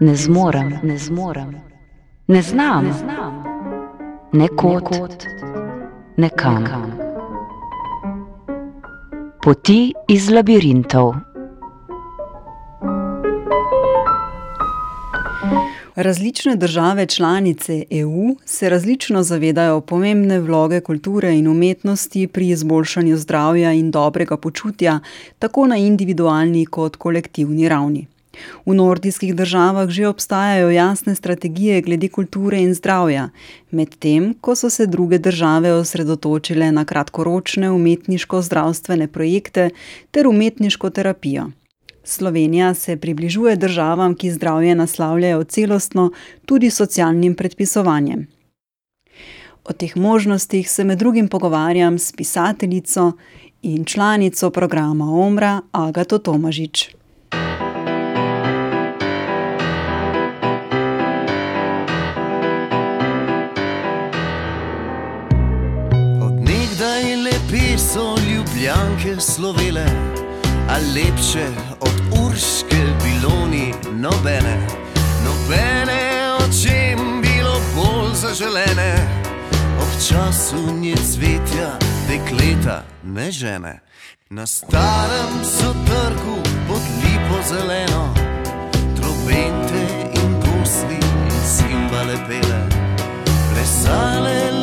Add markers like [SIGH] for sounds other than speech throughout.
Ne zmorem, ne zmorem, ne znam, ne kot, ne kam. Poti iz labirintov. Različne države članice EU se različno zavedajo pomembne vloge kulture in umetnosti pri izboljšanju zdravja in dobrega počutja, tako na individualni kot kolektivni ravni. V nordijskih državah že obstajajo jasne strategije glede kulture in zdravja, medtem ko so se druge države osredotočile na kratkoročne umetniško-zdravstvene projekte ter umetniško terapijo. Slovenija se približuje državam, ki zdravje naslavljajo celostno, tudi socialnim predpisovanjem. O teh možnostih se med drugim pogovarjam s pisateljico in članico programa Omra Agato Tomažič. lepi so ljubljanke slovele, a lepše od urške bilo ni nobene, nobene očem bilo bolj zaželene. Ob času nje cvetja, dekleta ne žene. Na starem so trgu pod lipo zeleno, trobente in gusli in simbale pele, plesale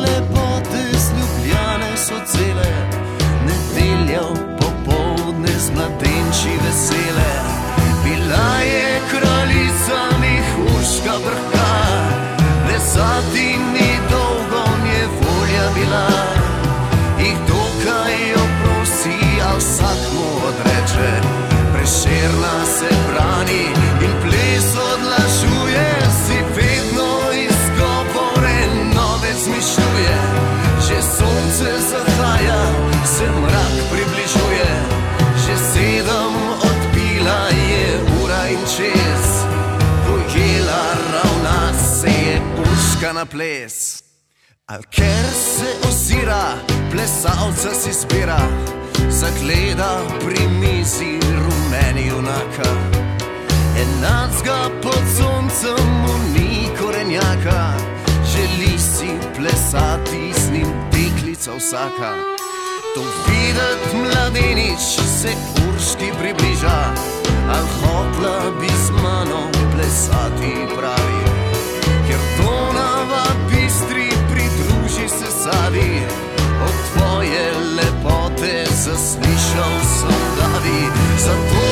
vsak mu odreče, preširna se brani in ples odlašuje, si vedno izgovore nove zmišljuje. Že sonce zahaja, se mrak približuje, že sedem odbila je ura in čez. Pojela ravna se je puška na ples. Al ker se ozira, plesalca si zbira, zagleda pri mizi rumeni junaka. Enacga pod soncem mu ni korenjaka, želi si plesati z njim deklica vsaka. To videti mladenič se urški približa, al hotla bi z mano plesati pravi. Ker to nava bistri pridruži se savi, od tvoje lepote zaslišal sem davi. Zatorej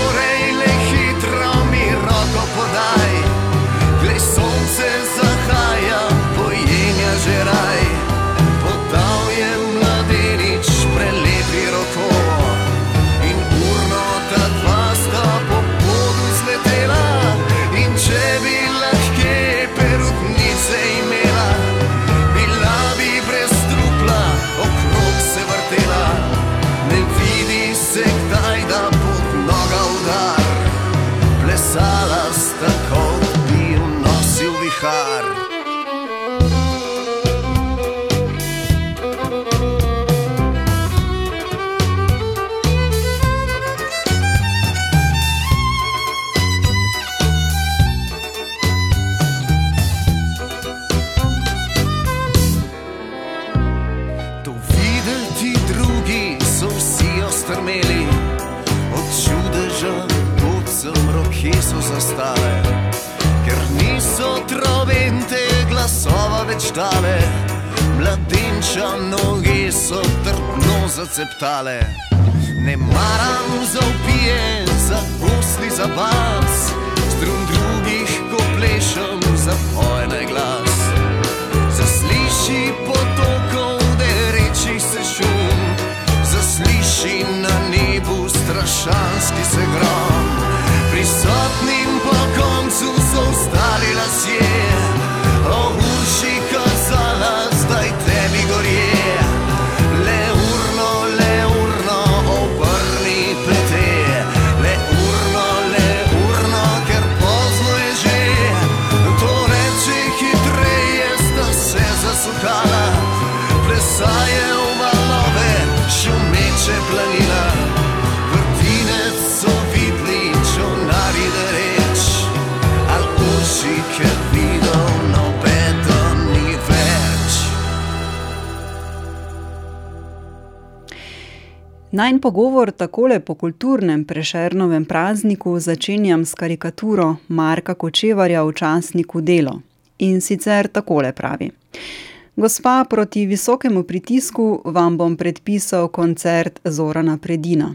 dale, mladenča noge so trdno zaceptale. Ne maram zaupije, za gosli za vas, strun drugih, ko plešem za pojne glas. Zasliši potokov derečih se šum, zasliši na nebu strašanski se grom. Prisotnim po koncu so ostali lasje, Najn pogovor takole po kulturnem prešernovem prazniku začenjam s karikaturo Marka Kočevarja v časniku Delo. In sicer takole pravi. Gospa, proti visokemu pritisku vam bom predpisal koncert Zorana Predina.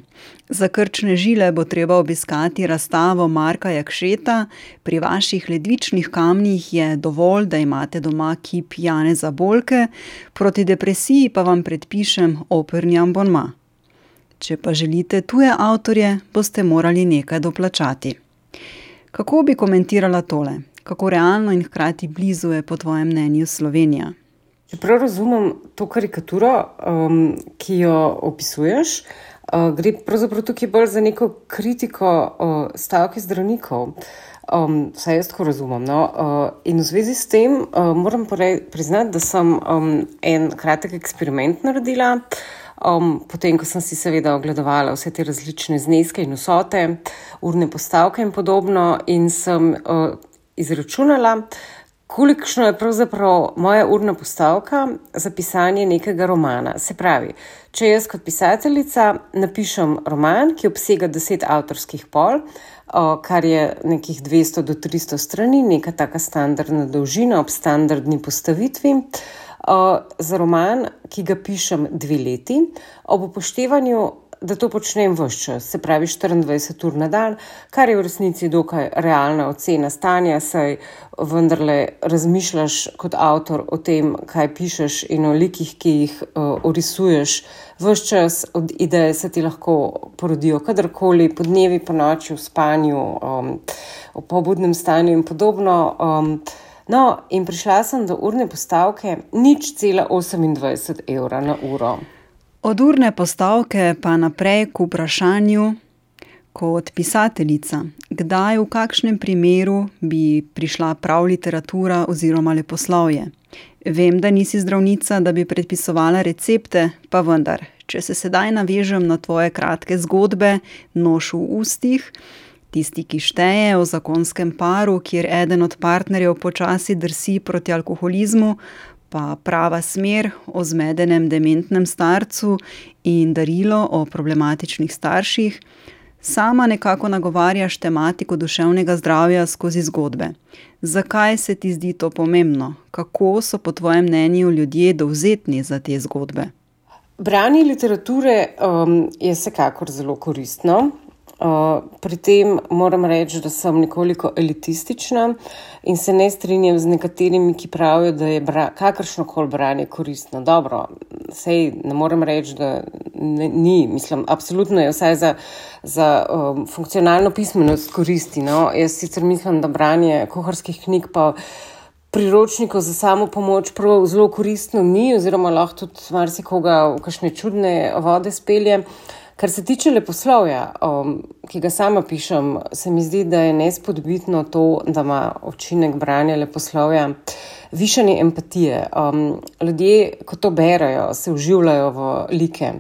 Za krčne žile bo treba obiskati razstavo Marka Jakšeta, pri vaših ledvičnih kamnih je dovolj, da imate doma kip Janeza Bolke, proti depresiji pa vam predpišem operni ambonma. Če pa želite tuje avtorje, boste morali nekaj doplačati. Kako bi komentirala tole? Kako realno in hkrati blizu je po tvojem mnenju Slovenija? Če prav razumem to karikaturo, um, ki jo opisuješ, uh, gre pravzaprav tukaj bolj za neko kritiko uh, stavke zdravnikov. Um, vsaj jaz tako razumem. No? Uh, in v zvezi s tem uh, moram priznati, da sem um, en kratek eksperiment naredila. Um, potem, ko sem si seveda ogledovala vse te različne zneske in vsote, urne postavke in podobno, in sem uh, izračunala, kolikšno je pravzaprav moja urna postavka za pisanje nekega romana. Se pravi, če jaz kot pisateljica napišem roman, ki obsega deset avtorskih pol, uh, kar je nekih 200 do 300 strani, neka taka standardna dolžina ob standardni postavitvi za roman, ki ga pišem dve leti, ob upoštevanju, da to počnem vse čas, se pravi 24 ur na dan, kar je v resnici dokaj realna ocena stanja, saj vendarle razmišljaš kot avtor o tem, kaj pišeš in o likih, ki jih uh, orisuješ. Ves čas od ideje se ti lahko porodijo kadarkoli, po dnevi, po noči, v spanju, um, v pobudnem stanju in podobno. Um, No, in prišla sem do urne postavke nič cela 28 evra na uro. Od urne postavke pa naprej k vprašanju, kot pisateljica, kdaj, v kakšnem primeru bi prišla prav literatura oziroma leposlovje. Vem, da nisi zdravnica, da bi predpisovala recepte, pa vendar, če se sedaj navežem na tvoje kratke zgodbe, noš v ustih tisti, ki šteje o zakonskem paru, kjer eden od partnerjev počasi drsi proti alkoholizmu, pa prava smer o zmedenem dementnem starcu in darilo o problematičnih starših, sama nekako nagovarjaš tematiko duševnega zdravja skozi zgodbe. Zakaj se ti zdi to pomembno? Kako so po tvojem mnenju ljudje dovzetni za te zgodbe? Branje literature um, je vsekakor zelo koristno. Uh, pri tem moram reči, da sem nekoliko elitistična in se ne strinjam z nekaterimi, ki pravijo, da je kakršno koli branje koristno. Dobro, sej ne morem reči, da ne, ni, mislim, absolutno je vsaj za, za um, funkcionalno pismenost koristi. No? Jaz sicer mislim, da branje kuharskih knjig pa. Priročnikov za samo pomoč prav zelo koristno ni, oziroma lahko tudi marsikoga v kakšne čudne vode spelje. Uh, Kar se tiče leposlovja, um, ki ga sama pišem, se mi zdi, da je nespodbitno to, da ima učinek branja leposlovja višanje empatije. Um, ljudje, ko to berajo, se uživljajo v like,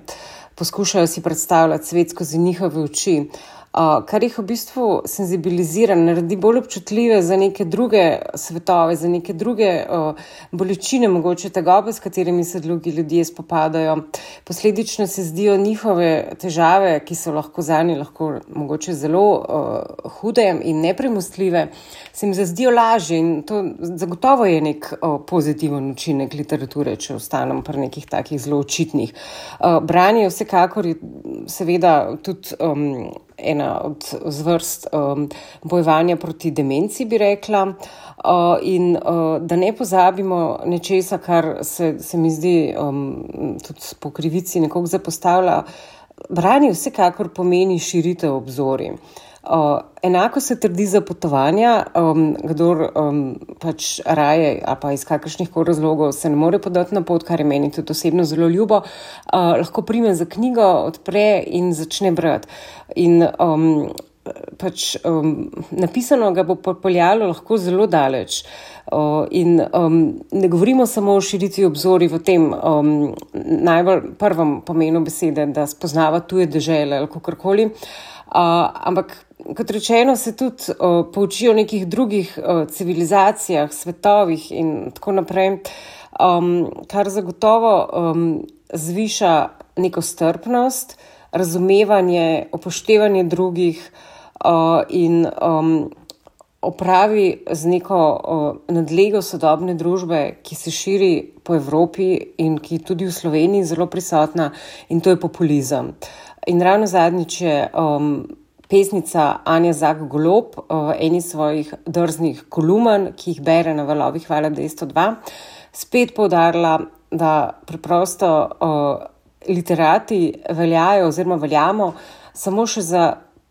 poskušajo si predstavljati svet skozi njihove oči kar jih v bistvu senzibilizira, naredi bolj občutljive za neke druge svetove, za neke druge bolečine, mogoče tegobe, s katerimi se drugi ljudje spopadajo. Posledično se zdijo njihove težave, ki so lahko za njih lahko mogoče zelo uh, hude in nepremostljive, se jim zdijo lažje in to zagotovo je nek uh, pozitiven učinek literature, če ostanem pri nekih takih zelo očitnih. Uh, branje vsekakor je seveda tudi. Um, ena od zvrst um, bojevanja proti demenci, bi rekla. Uh, in uh, da ne pozabimo nečesa, kar se, se mi zdi um, tudi po krivici nekoga zapostavlja. Branje vsekakor pomeni širitev obzorja. Uh, enako se trdi za potovanja, um, kdor um, pač raje, a pa iz kakršnih koli razlogov se ne more podati na pot, kar je meni tudi osebno zelo ljubo, uh, lahko prime za knjigo, odpre in začne brati. In um, pač um, napisano ga bo popeljalo lahko zelo daleč. Uh, in um, ne govorimo samo o širitvi obzori v tem um, najbolj prvem pomenu besede, da spoznava tuje države ali kako koli. Uh, ampak kot rečeno, se tudi uh, poučijo o nekih drugih uh, civilizacijah, svetovih in tako naprej, um, kar zagotovo um, zviša neko strpnost, razumevanje, upoštevanje drugih uh, in um, opravi z neko uh, nadlego sodobne družbe, ki se širi po Evropi in ki je tudi v Sloveniji zelo prisotna, in to je populizem. In ravno zadnjič je um, pesnica Anja Zag Golob, uh, eni svojih drznih kolumn, ki jih bere na valovih Hvala 202, spet povdarila, da preprosto uh, literati veljajo oziroma veljamo samo še za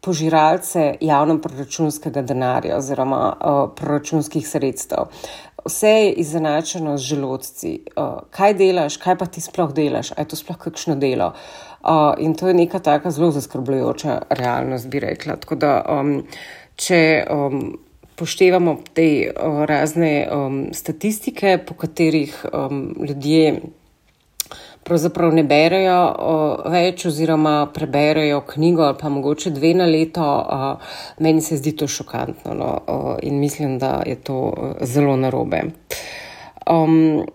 požiralce javno-proračunskega denarja oziroma uh, proračunskih sredstev. Vse je izenačeno z želodci. Uh, kaj delaš, kaj pa ti sploh delaš, aj to sploh kakšno delo. Uh, in to je neka taka zelo zaskrbljujoča realnost, bi rekla. Tako da, um, če um, poštevamo te uh, razne um, statistike, po katerih um, ljudje pravzaprav ne berejo uh, več, oziroma preberejo knjigo ali pa mogoče dve na leto, uh, meni se zdi to šokantno no, uh, in mislim, da je to uh, zelo narobe. Um,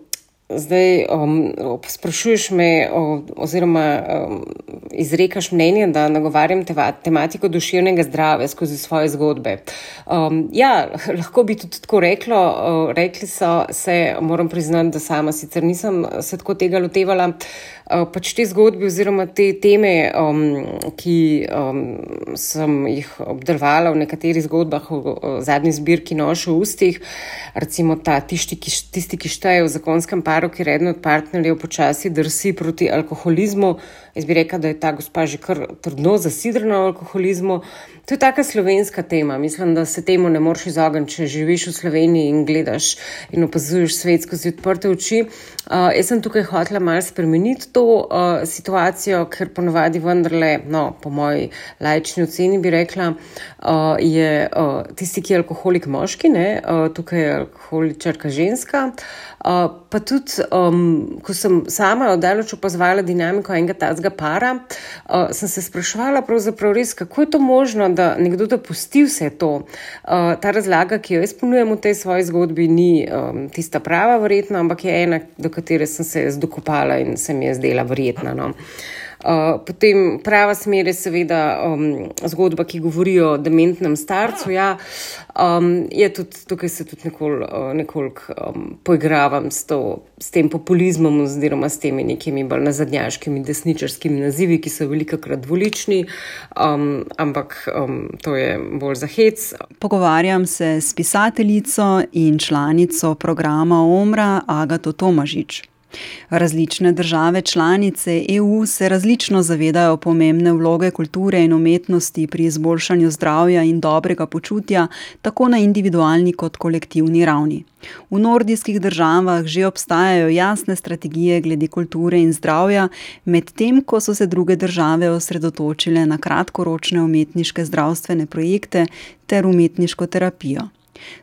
Zdaj, um, sprašuješ me, o, oziroma um, izrekaš mnenje, da nagovarjam teva, tematiko duševnega zdravja skozi svoje zgodbe. Um, ja, lahko bi tudi tako reklo. Uh, rekli so se, moram priznati, da sama sicer nisem se tako tega lotevala. Uh, pač te zgodbe oziroma te teme, um, ki um, sem jih obdelovala v nekaterih zgodbah v, v zadnji zbirki Noš v ustih, recimo ta tisti, ki, tisti, ki šteje v zakonskem paru, ki redno od partnerjev počasi drsi proti alkoholizmu. Jaz bi rekla, da je ta gospa že kar trdno zasidrana v alkoholizmu. To je taka slovenska tema. Mislim, da se temu ne moreš izogniti, če živiš v Sloveniji in gledaš in opazuješ svet skozi odprte oči. Uh, jaz sem tukaj hotela malo spremeniti to uh, situacijo, ker ponovadi vendarle, no, po moji lajčni oceni bi rekla, uh, je uh, tisti, ki je alkoholik moški, ne, uh, tukaj je alkoholičarka ženska. Uh, pa tudi, um, ko sem sama oddaleč opazovala dinamiko enega tazga para, uh, sem se spraševala, pravzaprav res, kako je to možno, da nekdo dopusti vse to. Uh, ta razlaga, ki jo jaz ponujem v tej svoji zgodbi, ni um, tista prava, verjetno, ampak je ena, do katere sem se zdokopala in se mi je zdela verjetna. No. Uh, potem prava smer je seveda um, zgodba, ki govori o dementnem starcu. Ja, um, tudi, tukaj se tudi nekoliko uh, nekolik, um, poigravam s, to, s tem populizmom, oziroma s temi nekimi bolj nazadnjaškimi desničarskimi nazivi, ki so veliko krat dvolični, um, ampak um, to je bolj za hec. Pogovarjam se s pisateljico in članico programa Omra Agato Tomažič. Različne države članice EU se različno zavedajo pomembne vloge kulture in umetnosti pri izboljšanju zdravja in dobrega počutja, tako na individualni kot kolektivni ravni. V nordijskih državah že obstajajo jasne strategije glede kulture in zdravja, medtem ko so se druge države osredotočile na kratkoročne umetniške zdravstvene projekte ter umetniško terapijo.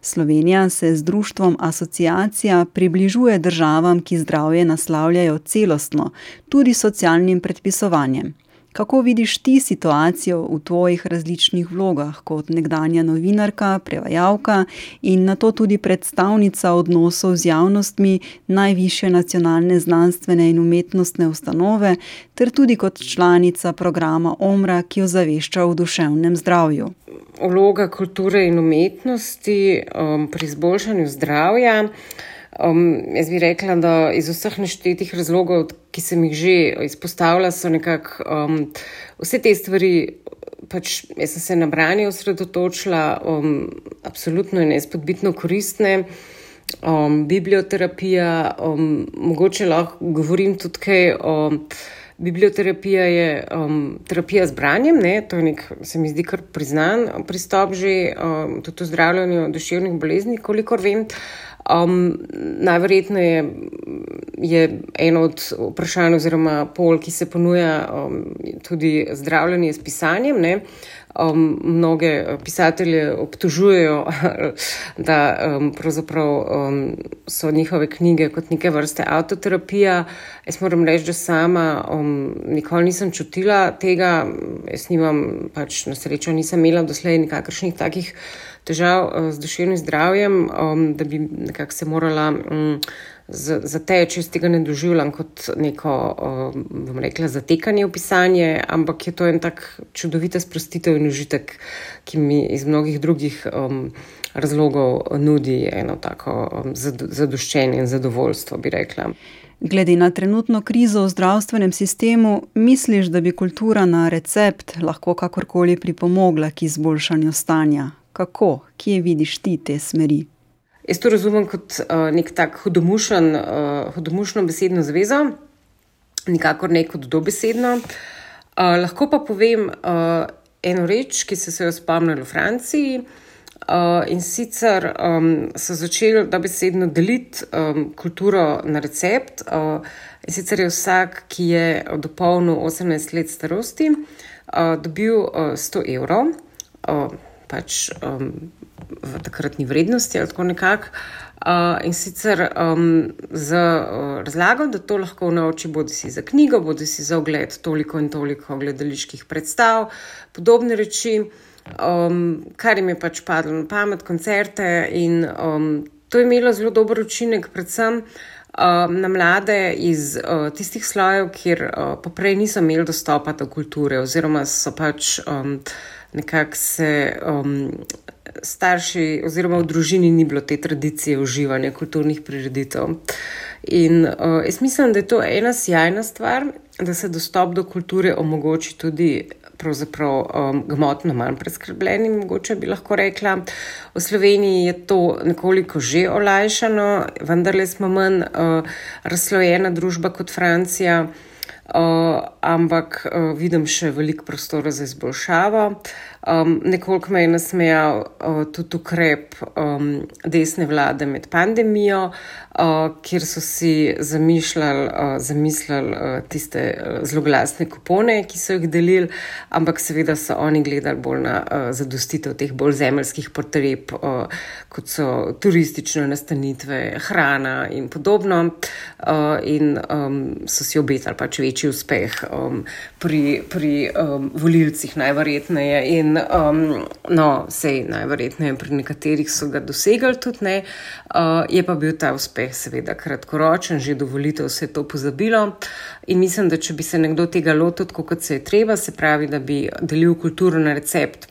Slovenija se z društvom Asociacija približuje državam, ki zdravje naslavljajo celostno, tudi socialnim predpisovanjem. Kako vidiš ti situacijo v tvojih različnih vlogah, kot nekdanja novinarka, prevajalka in na to tudi predstavnica odnosov z javnostmi najviše nacionalne znanstvene in umetnostne ustanove, ter tudi kot članica programa OMRA, ki jo zavešča v duševnem zdravju? Vloga kulture in umetnosti um, pri izboljšanju zdravja. Um, jaz bi rekla, da iz vseh neštetih razlogov, ki sem jih že izpostavila, so nekako um, vse te stvari. Pač jaz sem se na branje osredotočila, um, absolutno in nespodbitno koristne. Um, biblioterapija, um, mogoče lahko govorim tudi kaj o. Biblioterapija je um, terapija z branjem, ne? to je nek, se mi zdi, kar priznan pristop že um, tudi v zdravljenju duševnih bolezni, kolikor vem. Uh, Um, Najverjetneje je eno od vprašanj, oziroma pol, ki se ponuja um, tudi zdravljenje s pisanjem. Ne? Um, mnoge pisatelje obtožujejo, [LAUGHS] da um, um, so njihove knjige kot neke vrste avtoterapija. Jaz moram reči, da sama um, nikoli nisem čutila tega, jaz nimam, pač na srečo nisem imela doslej nikakršnih takih težav uh, z duševnim zdravjem, um, da bi nekako se morala. Um, Zateče, jaz tega ne doživljam kot neko, bom rekla, zatekanje v pisanje, ampak je to en tak čudovita sprostitev in užitek, ki mi iz mnogih drugih um, razlogov nudi eno tako um, zadoščenje in zadovoljstvo, bi rekla. Glede na trenutno krizo v zdravstvenem sistemu, misliš, da bi kultura na recept lahko kakorkoli pripomogla k izboljšanju stanja? Kako, kje vidiš ti te smeri? Jaz to razumem kot uh, nek tak hudomušen, uh, hudomušno besedno zvezo, nikakor ne kot dobesedno. Uh, lahko pa povem uh, eno reč, ki so se jo spomnili v Franciji. Uh, in sicer um, so začeli dobesedno deliti um, kulturo na recept. Uh, in sicer je vsak, ki je dopolnil 18 let starosti, uh, dobil uh, 100 evrov, uh, pač um, v takratni vrednosti ali tako nekako. Uh, in sicer um, z uh, razlago, da to lahko nauči bodi si za knjigo, bodi si za ogled toliko in toliko gledaliških predstav, podobne reči um, kar jim je pač padlo na pamet, koncerte. In um, to je imelo zelo dober učinek, predvsem um, na mlade iz uh, tistih slojev, kjer uh, poprej niso imeli dostopa do kulture, oziroma so pač um, nekako se. Um, Starši, oziroma v družini, ni bilo te tradicije uživanja kulturnih prireditev. In uh, jaz mislim, da je to ena sjajna stvar, da se dostop do kulture omogoči tudi pravzaprav um, gmotno manj preskrbljenim, mogoče bi lahko rekla. V Sloveniji je to nekoliko že olajšano, vendar le smo manj uh, razslojena družba kot Francija. Uh, ampak uh, vidim še veliko prostora za izboljšavo. Um, nekoliko me je nasmejal uh, tudi ukrep um, desne vlade med pandemijo, uh, kjer so si zamišljali, uh, zamislili uh, tiste uh, zloglasne kupone, ki so jih delili, ampak seveda so oni gledali bolj na uh, zadostitev teh bolj zemeljskih potreb, uh, kot so turistične nastanitve, hrana in podobno. Uh, in um, so si obetali pač večji večji uspeh um, pri, pri um, volilcih, najverjetneje. In um, no, sej najverjetneje pri nekaterih so ga dosegali tudi ne. Uh, je pa bil ta uspeh seveda kratkoročen, že do volitev se je to pozabilo. In mislim, da če bi se nekdo tega lotil, kot se je treba, se pravi, da bi delil kulturo na recept,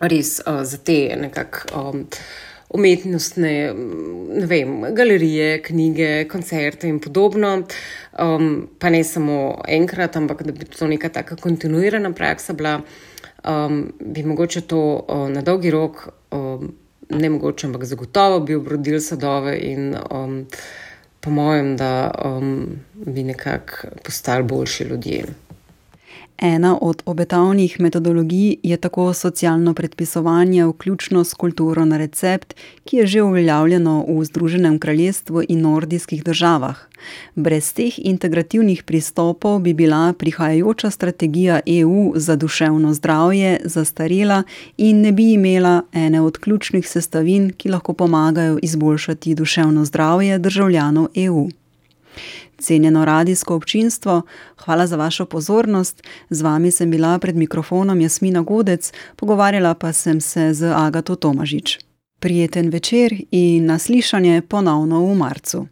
res uh, za te nekako. Um, umetnostne vem, galerije, knjige, koncerte in podobno. Um, pa ne samo enkrat, ampak da bi to neka taka kontinuirana praksa bila, um, bi mogoče to uh, na dolgi rok, um, ne mogoče, ampak zagotovo bi obrodil sadove in um, po mojem, da um, bi nekako postali boljši ljudje. Ena od obetavnih metodologij je tako socialno predpisovanje, vključno s kulturo na recept, ki je že uveljavljeno v Združenem kraljestvu in nordijskih državah. Brez teh integrativnih pristopov bi bila prihajajoča strategija EU za duševno zdravje zastarela in ne bi imela ene od ključnih sestavin, ki lahko pomagajo izboljšati duševno zdravje državljanov EU. Cenjeno radijsko občinstvo, hvala za vašo pozornost. Z vami sem bila pred mikrofonom Jasmina Godec, pogovarjala pa sem se z Agato Tomažič. Prijeten večer in naslišanje ponovno v marcu.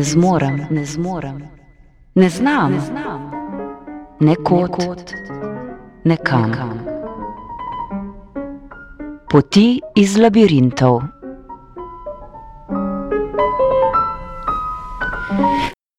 Ne zmorem, ne zmorem, ne znam, ne kot, ne kam. Poti iz labirintov.